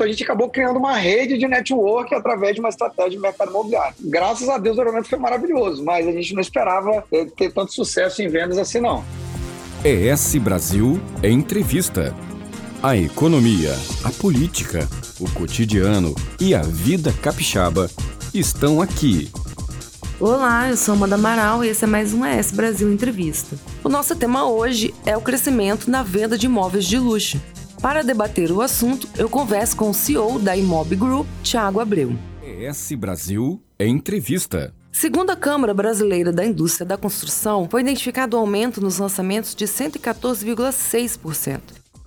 Então a gente acabou criando uma rede de network através de uma estratégia de mercado imobiliário. Graças a Deus o orçamento foi maravilhoso, mas a gente não esperava eh, ter tanto sucesso em vendas assim não. ES Brasil Entrevista. A economia, a política, o cotidiano e a vida capixaba estão aqui. Olá, eu sou Amanda Amaral e esse é mais um ES Brasil Entrevista. O nosso tema hoje é o crescimento na venda de imóveis de luxo. Para debater o assunto, eu converso com o CEO da Imob Group, Thiago Abreu. ES Brasil Entrevista. Segundo a Câmara Brasileira da Indústria da Construção, foi identificado um aumento nos lançamentos de 114,6%.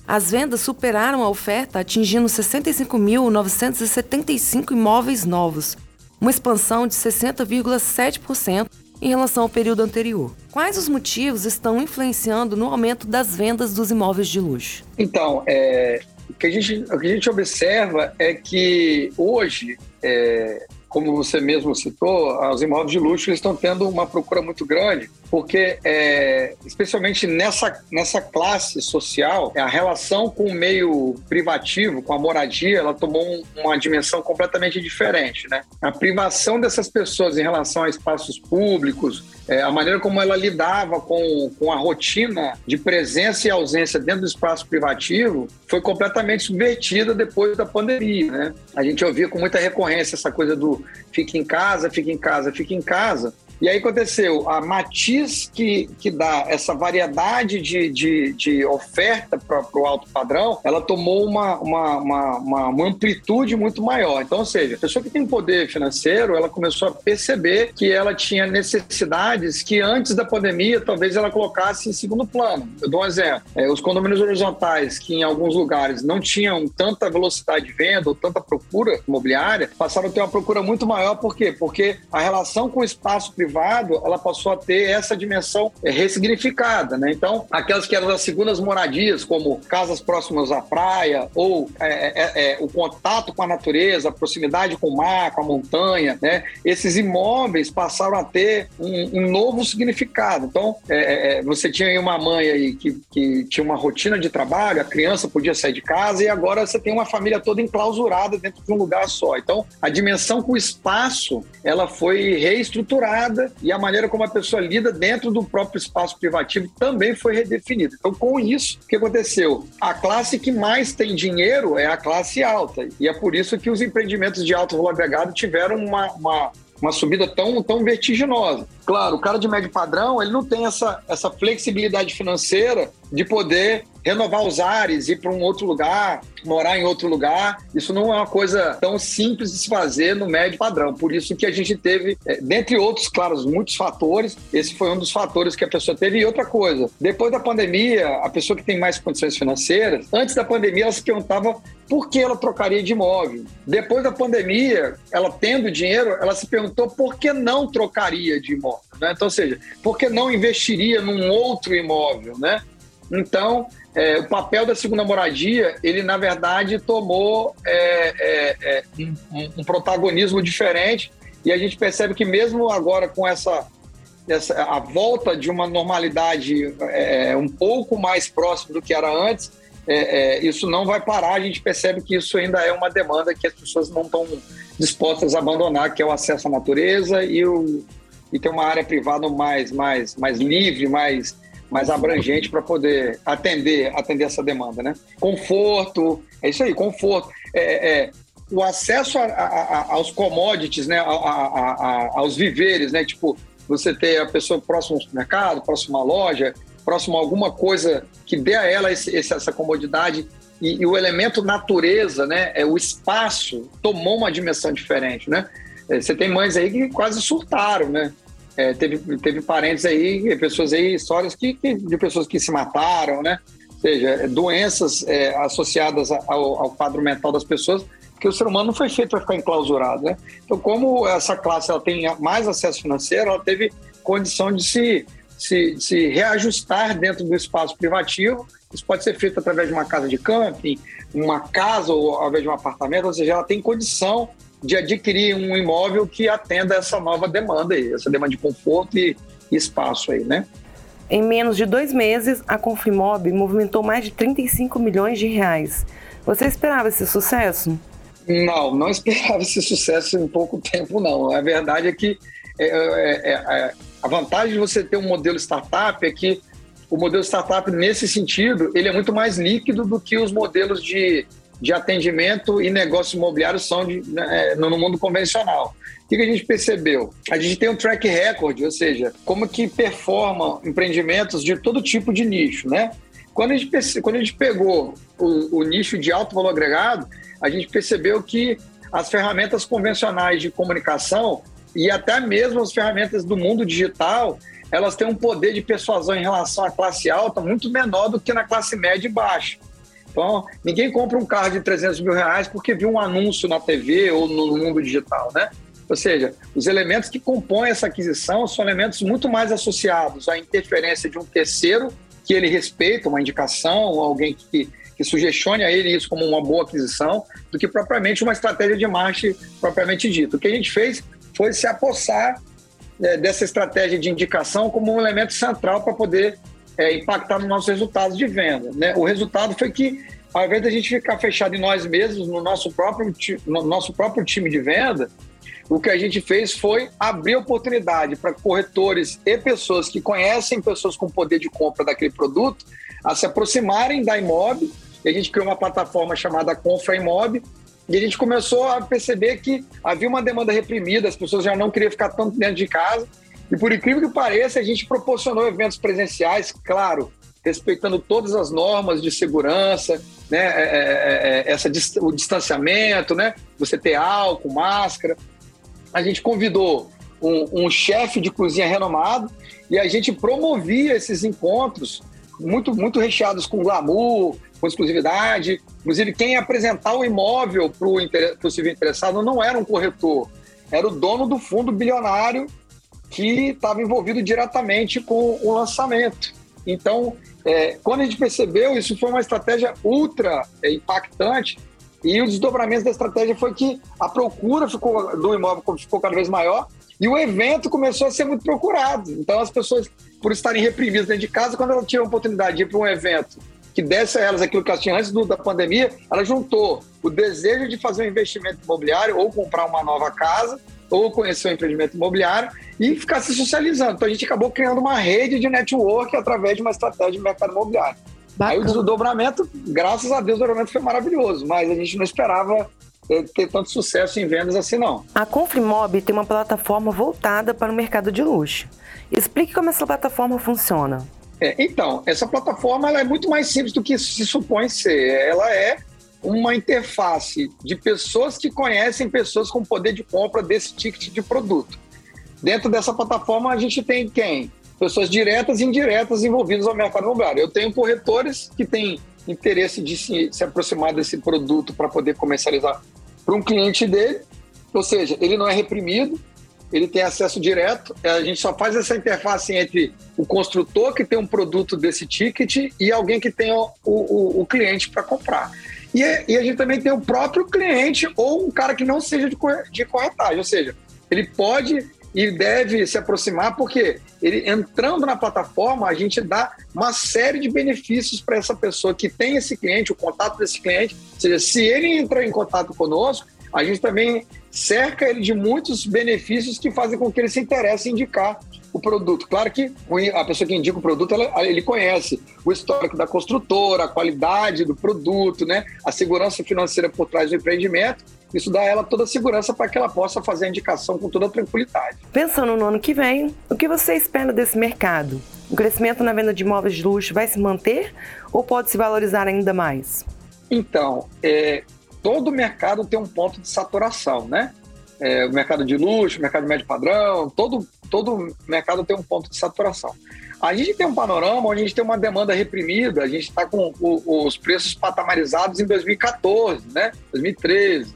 As vendas superaram a oferta, atingindo 65.975 imóveis novos, uma expansão de 60,7% em relação ao período anterior. Quais os motivos estão influenciando no aumento das vendas dos imóveis de luxo? Então, é, o, que a gente, o que a gente observa é que hoje é, como você mesmo citou, os imóveis de luxo estão tendo uma procura muito grande, porque, é, especialmente nessa, nessa classe social, a relação com o meio privativo, com a moradia, ela tomou um, uma dimensão completamente diferente. Né? A privação dessas pessoas em relação a espaços públicos, é, a maneira como ela lidava com, com a rotina de presença e ausência dentro do espaço privativo foi completamente subvertida depois da pandemia. Né? A gente ouvia com muita recorrência essa coisa do fique em casa, fique em casa, fique em casa. E aí aconteceu, a matiz que, que dá essa variedade de, de, de oferta para o alto padrão, ela tomou uma, uma, uma, uma, amplitude muito maior. Então, ou seja, a pessoa que tem poder financeiro, ela começou a perceber que ela tinha necessidades que antes da pandemia talvez ela colocasse em segundo plano. Eu dou um exemplo. É, os condomínios horizontais, que em alguns lugares não tinham tanta velocidade de venda ou tanta procura imobiliária, passaram a ter uma procura muito maior. Por quê? Porque a relação com o espaço privado privado, ela passou a ter essa dimensão é, ressignificada, né? Então, aquelas que eram as segundas moradias, como casas próximas à praia, ou é, é, o contato com a natureza, a proximidade com o mar, com a montanha, né? Esses imóveis passaram a ter um, um novo significado. Então, você tinha uma mãe aí que, que tinha uma rotina de trabalho, a criança podia sair de casa e agora você tem uma família toda enclausurada dentro de um lugar só. Então, a dimensão com o espaço, ela foi reestruturada e a maneira como a pessoa lida dentro do próprio espaço privativo também foi redefinida. Então, com isso, o que aconteceu? A classe que mais tem dinheiro é a classe alta. E é por isso que os empreendimentos de alto valor agregado tiveram uma, uma uma subida tão, tão vertiginosa. Claro, o cara de médio padrão, ele não tem essa, essa flexibilidade financeira de poder renovar os ares, ir para um outro lugar, morar em outro lugar. Isso não é uma coisa tão simples de se fazer no médio padrão. Por isso que a gente teve, é, dentre outros, claro, muitos fatores, esse foi um dos fatores que a pessoa teve. E outra coisa, depois da pandemia, a pessoa que tem mais condições financeiras, antes da pandemia, ela se perguntava por que ela trocaria de imóvel. Depois da pandemia, ela tendo dinheiro, ela se perguntou por que não trocaria de imóvel. Né? Então, ou seja, por que não investiria num outro imóvel, né? Então, é, o papel da segunda moradia, ele na verdade tomou é, é, é um, um, protagonismo diferente e a gente percebe que mesmo agora com essa, essa a volta de uma normalidade é, um pouco mais próxima do que era antes, é, isso não vai parar. A gente percebe que isso ainda é uma demanda que as pessoas não estão dispostas a abandonar, que é o acesso à natureza e, o, e ter uma área privada mais, mais, mais livre, mais mais abrangente para poder atender, atender essa demanda, né? Conforto, é isso aí, conforto. É, é o acesso a, a, a, aos commodities, né? aos viveres, né? Tipo, você ter a pessoa próximo ao supermercado, próximo à loja, próximo a alguma coisa que dê a ela esse, essa comodidade e, e, o elemento natureza, né? É o espaço tomou uma dimensão diferente, né? É, você tem mães aí que quase surtaram, né? É, teve, teve parentes aí, pessoas aí, histórias que, que, de pessoas que se mataram, né? Ou seja, é, doenças é, associadas ao, ao, quadro mental das pessoas, porque o ser humano não foi feito para ficar enclausurado, né? Então, como essa classe ela tem mais acesso financeiro, ela teve condição de se, se, se reajustar dentro do espaço privativo. Isso pode ser feito através de uma casa de camping, uma casa ou ao invés de um apartamento, ou seja, ela tem condição de adquirir um imóvel que atenda essa nova demanda aí, essa demanda de conforto e espaço aí, né? Em menos de dois meses, a Confimob movimentou mais de 35 milhões de reais. Você esperava esse sucesso? Não, não esperava esse sucesso em pouco tempo, não. A verdade é que é, é, é, é, a vantagem de você ter um modelo startup é que o modelo startup, nesse sentido, ele é muito mais líquido do que os modelos de, de atendimento e negócios imobiliários são de, né, no mundo convencional. O que a gente percebeu? A gente tem um track record, ou seja, como que performam empreendimentos de todo tipo de nicho, né? Quando a gente, quando a gente pegou o, o nicho de alto valor agregado, a gente percebeu que as ferramentas convencionais de comunicação e até mesmo as ferramentas do mundo digital, elas têm um poder de persuasão em relação à classe alta muito menor do que na classe média e baixa. Então, ninguém compra um carro de 300 mil reais porque viu um anúncio na TV ou no mundo digital, né? Ou seja, os elementos que compõem essa aquisição são elementos muito mais associados à interferência de um terceiro que ele respeita, uma indicação, alguém que, que sugestione a ele isso como uma boa aquisição, do que propriamente uma estratégia de marketing propriamente dita. O que a gente fez foi se apossar é, dessa estratégia de indicação como um elemento central para poder é, impactar nos nossos resultados de venda. Né? O resultado foi que, ao invés da gente ficar fechado em nós mesmos, no nosso próprio, no nosso próprio time de venda, o que a gente fez foi abrir oportunidade para corretores e pessoas que conhecem pessoas com poder de compra daquele produto a se aproximarem da Imob. E a gente criou uma plataforma chamada Confra Imob, e a gente começou a perceber que havia uma demanda reprimida, as pessoas já não queriam ficar tanto dentro de casa. E por incrível que pareça, a gente proporcionou eventos presenciais, claro, respeitando todas as normas de segurança, né, é, é, é, essa, o distanciamento, né, você ter álcool, máscara. A gente convidou um, um chefe de cozinha renomado e a gente promovia esses encontros muito, muito recheados com glamour, com exclusividade. Inclusive, quem ia apresentar o imóvel para o possível interessado não era um corretor, era o dono do fundo bilionário que estava envolvido diretamente com o lançamento. Então, é, quando a gente percebeu, isso foi uma estratégia ultra é, impactante e o desdobramento da estratégia foi que a procura ficou, do imóvel ficou cada vez maior e o evento começou a ser muito procurado. Então, as pessoas, por estarem reprimidas dentro de casa, quando elas tinham a oportunidade de ir para um evento que desse a elas aquilo que elas tinham antes do, da pandemia, ela juntou o desejo de fazer um investimento imobiliário ou comprar uma nova casa ou conhecer um empreendimento imobiliário e ficar se socializando. Então a gente acabou criando uma rede de network através de uma estratégia de mercado imobiliário. Bacana. Aí o desdobramento, graças a Deus, o desdobramento foi maravilhoso, mas a gente não esperava ter tanto sucesso em vendas assim não. A Confrimob tem uma plataforma voltada para o mercado de luxo. Explique como essa plataforma funciona. É, então, essa plataforma é muito mais simples do que se supõe ser. Ela é uma interface de pessoas que conhecem pessoas com poder de compra desse ticket de produto. Dentro dessa plataforma, a gente tem quem? Pessoas diretas e indiretas envolvidas no mercado imobiliário. Eu tenho corretores que têm interesse de se, se aproximar desse produto para poder comercializar para um cliente dele, ou seja, ele não é reprimido, ele tem acesso direto. É, a gente só faz essa interface entre o construtor que tem um produto desse ticket e alguém que tem o, o, o cliente para comprar. E, e, a gente também tem o próprio cliente ou um cara que não seja de, de corretagem, ou seja, ele pode e deve se aproximar porque ele entrando na plataforma a gente dá uma série de benefícios para essa pessoa que tem esse cliente, o contato desse cliente. Ou seja, se ele entrar em contato conosco, a gente também cerca ele de muitos benefícios que fazem com que ele se interesse em indicar o produto. Claro que a pessoa que indica o produto, ela, ele conhece o histórico da construtora, a qualidade do produto, né? a segurança financeira por trás do empreendimento. Isso dá a ela toda a segurança para que ela possa fazer a indicação com toda a tranquilidade. Pensando no ano que vem, o que você espera desse mercado? O crescimento na venda de imóveis de luxo vai se manter ou pode se valorizar ainda mais? Então, é, todo mercado tem um ponto de saturação, né? É, o mercado de luxo, o mercado médio padrão, todo, todo mercado tem um ponto de saturação. A gente tem um panorama onde a gente tem uma demanda reprimida, a gente está com o, os preços patamarizados em 2014, né? 2013,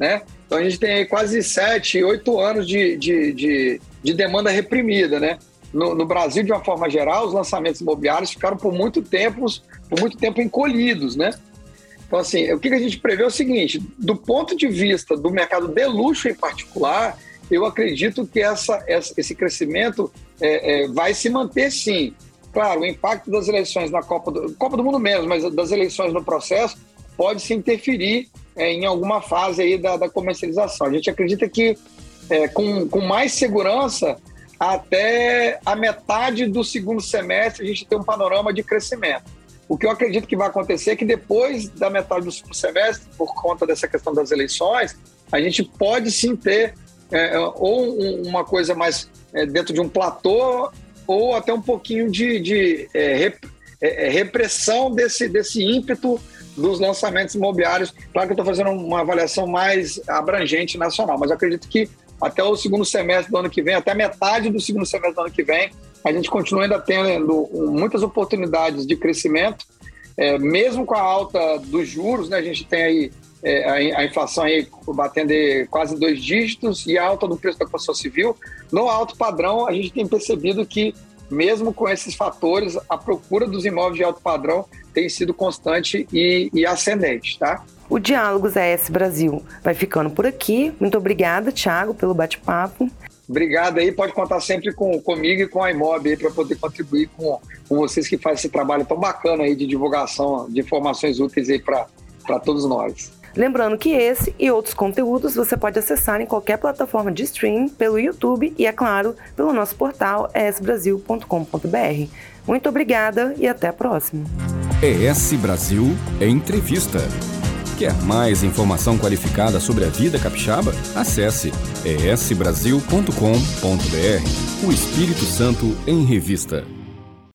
né? Então a gente tem quase sete, oito anos de, de, de, de demanda reprimida, né? No, no, Brasil, de uma forma geral, os lançamentos imobiliários ficaram por muito tempo, por muito tempo encolhidos, né? Então, assim, o que a gente prevê é o seguinte: do ponto de vista do mercado de luxo em particular, eu acredito que essa, esse crescimento é, é, vai se manter sim. Claro, o impacto das eleições na Copa do, Copa do Mundo menos, mas das eleições no processo pode se interferir é, em alguma fase aí da, da, comercialização. A gente acredita que é, com, com mais segurança, até a metade do segundo semestre a gente tem um panorama de crescimento. O que eu acredito que vai acontecer é que depois da metade do segundo semestre, por conta dessa questão das eleições, a gente pode sim ter é, ou uma coisa mais é, dentro de um platô ou até um pouquinho de, de é, rep, é, é, repressão desse, desse ímpeto dos lançamentos imobiliários. Claro que eu estou fazendo uma avaliação mais abrangente nacional, mas acredito que até o segundo semestre do ano que vem, até metade do segundo semestre do ano que vem, a gente continua ainda tendo muitas oportunidades de crescimento, é, mesmo com a alta dos juros, né, a gente tem aí é, a, inflação aí batendo quase dois dígitos e a alta do preço da construção civil. No alto padrão, a gente tem percebido que, mesmo com esses fatores, a procura dos imóveis de alto padrão tem sido constante e, e ascendente, tá? O Diálogos AS Brasil vai ficando por aqui. Muito obrigada, Thiago, pelo bate-papo. Obrigado aí, pode contar sempre com, comigo e com a Imob aí para poder contribuir com, com vocês que fazem esse trabalho tão bacana aí de divulgação de informações úteis aí para todos nós. Lembrando que esse e outros conteúdos você pode acessar em qualquer plataforma de stream, pelo YouTube e, é claro, pelo nosso portal esbrasil.com.br. Muito obrigada e até a próxima. ES Brasil Entrevista. Quer mais informação qualificada sobre a vida capixaba? Acesse esbrasil.com.br. O Espírito Santo em Revista.